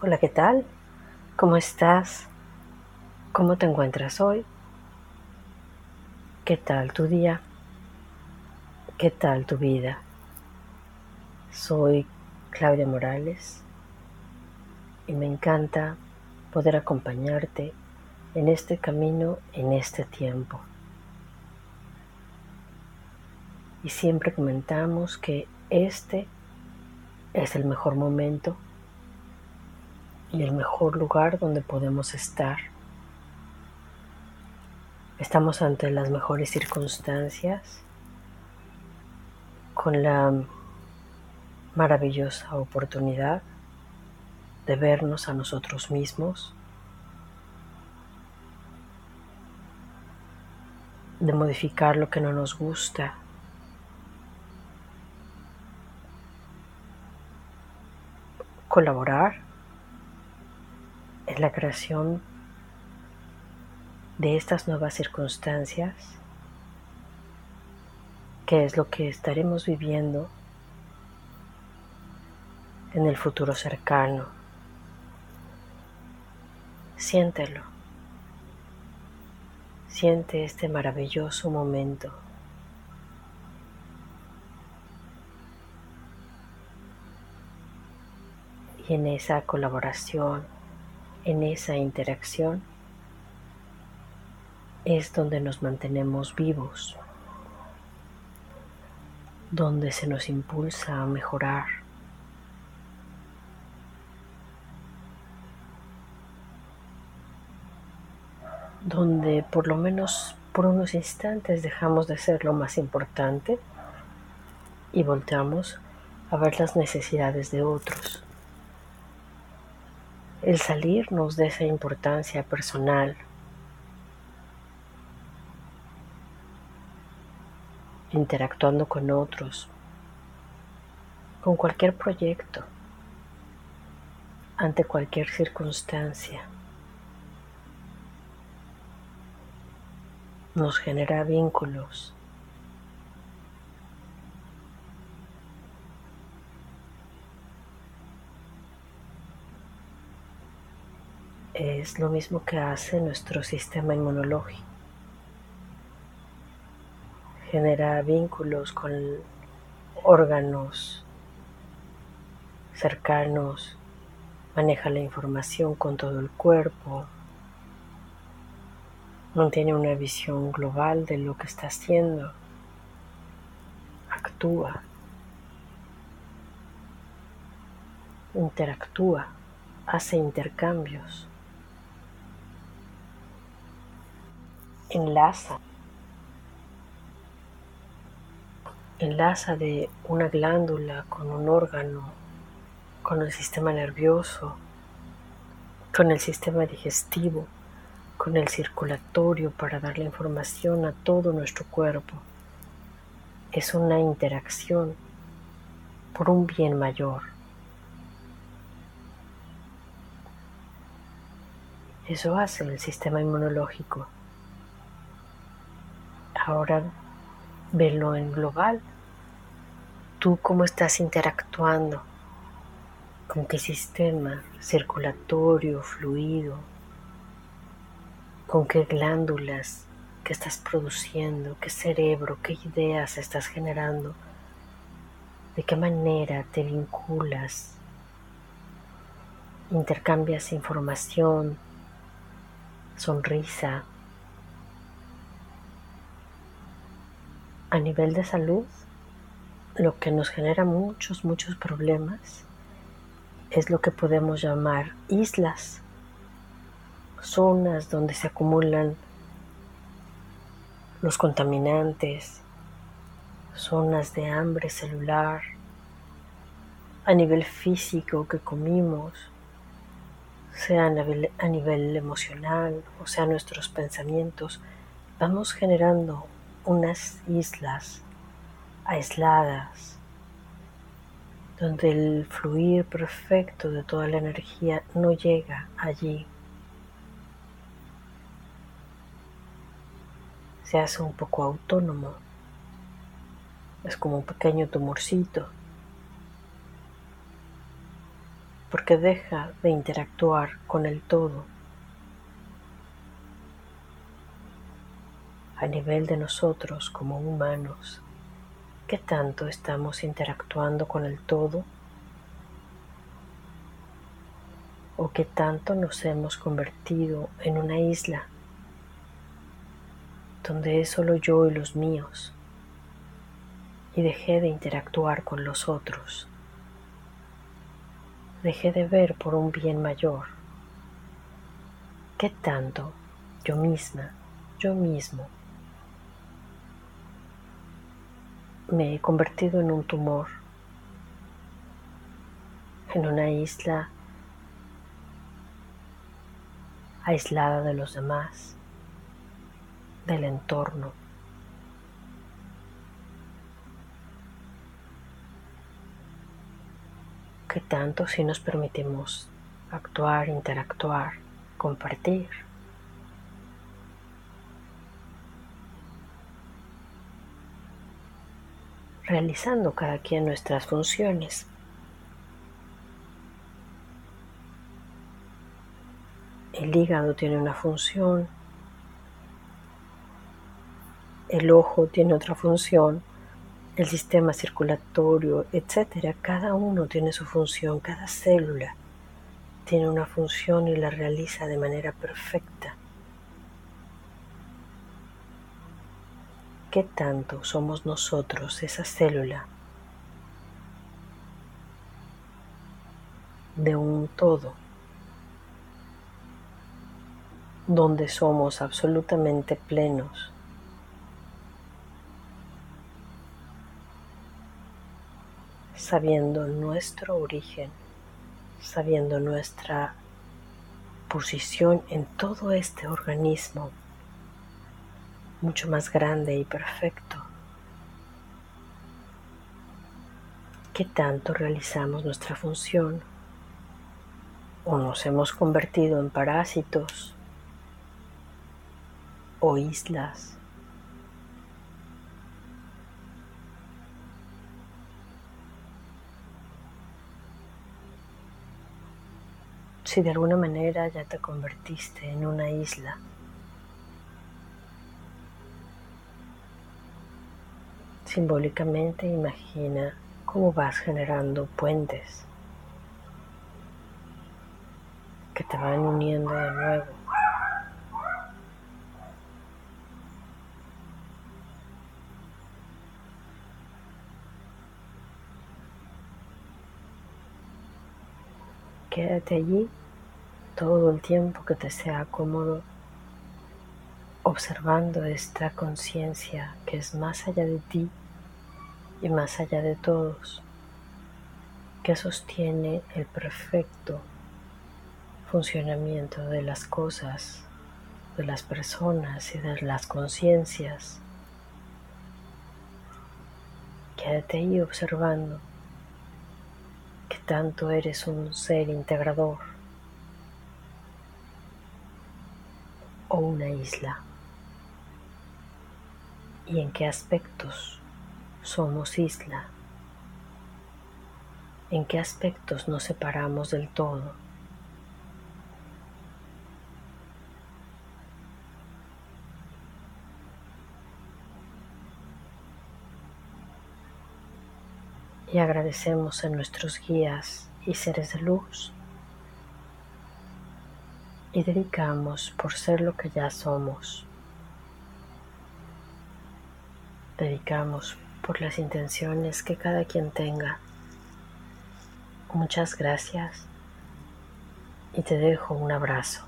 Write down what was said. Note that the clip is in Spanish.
Hola, ¿qué tal? ¿Cómo estás? ¿Cómo te encuentras hoy? ¿Qué tal tu día? ¿Qué tal tu vida? Soy Claudia Morales y me encanta poder acompañarte en este camino, en este tiempo. Y siempre comentamos que este es el mejor momento y el mejor lugar donde podemos estar. Estamos ante las mejores circunstancias con la maravillosa oportunidad de vernos a nosotros mismos, de modificar lo que no nos gusta, colaborar la creación de estas nuevas circunstancias, que es lo que estaremos viviendo en el futuro cercano. Siéntelo. Siente este maravilloso momento. Y en esa colaboración en esa interacción es donde nos mantenemos vivos, donde se nos impulsa a mejorar. donde por lo menos por unos instantes dejamos de ser lo más importante y volteamos a ver las necesidades de otros el salirnos de esa importancia personal. interactuando con otros, con cualquier proyecto, ante cualquier circunstancia. Nos genera vínculos es lo mismo que hace nuestro sistema inmunológico. Genera vínculos con órganos cercanos, maneja la información con todo el cuerpo, mantiene una visión global de lo que está haciendo, actúa, interactúa, hace intercambios. Enlaza, enlaza de una glándula con un órgano, con el sistema nervioso, con el sistema digestivo, con el circulatorio para dar la información a todo nuestro cuerpo. Es una interacción por un bien mayor. Eso hace el sistema inmunológico. Ahora velo en global. Tú cómo estás interactuando, con qué sistema circulatorio, fluido, con qué glándulas que estás produciendo, qué cerebro, qué ideas estás generando, de qué manera te vinculas, intercambias información, sonrisa, a nivel de salud, lo que nos genera muchos, muchos problemas es lo que podemos llamar islas, zonas donde se acumulan los contaminantes, zonas de hambre celular, a nivel físico que comimos, sea a nivel, a nivel emocional o sea nuestros pensamientos, vamos generando unas islas aisladas donde el fluir perfecto de toda la energía no llega allí. Se hace un poco autónomo. Es como un pequeño tumorcito. porque deja de interactuar con el todo a nivel de nosotros como humanos. ¿Qué tanto estamos interactuando con el todo? ¿O qué tanto nos hemos convertido en una isla donde es solo yo y los míos y dejé de interactuar con los otros? Dejé de ver por un bien mayor. ¿Qué tanto yo misma, yo mismo, me he convertido en un tumor, en una isla aislada de los demás, del entorno. ¿Qué tanto si nos permitimos actuar, interactuar, compartir? Realizando cada quien nuestras funciones. El hígado tiene una función, el ojo tiene otra función, el sistema circulatorio, etc. Cada uno tiene su función, cada célula tiene una función y la realiza de manera perfecta. ¿Qué tanto somos nosotros esa célula de un todo donde somos absolutamente plenos? sabiendo nuestro origen, sabiendo nuestra posición en todo este organismo mucho más grande y perfecto. ¿Qué tanto realizamos nuestra función? ¿O nos hemos convertido en parásitos o islas? Si de alguna manera ya te convertiste en una isla, Simbólicamente imagina cómo vas generando puentes que te van uniendo de nuevo. Quédate allí todo el tiempo que te sea cómodo observando esta conciencia que es más allá de ti y más allá de todos, que sostiene el perfecto funcionamiento de las cosas, de las personas y de las conciencias. Quédate ahí observando que tanto eres un ser integrador o una isla y en qué aspectos somos isla, en qué aspectos nos separamos del todo. Y agradecemos a nuestros guías y seres de luz. Y dedicamos por ser lo que ya somos. Dedicamos por las intenciones que cada quien tenga. Muchas gracias y te dejo un abrazo.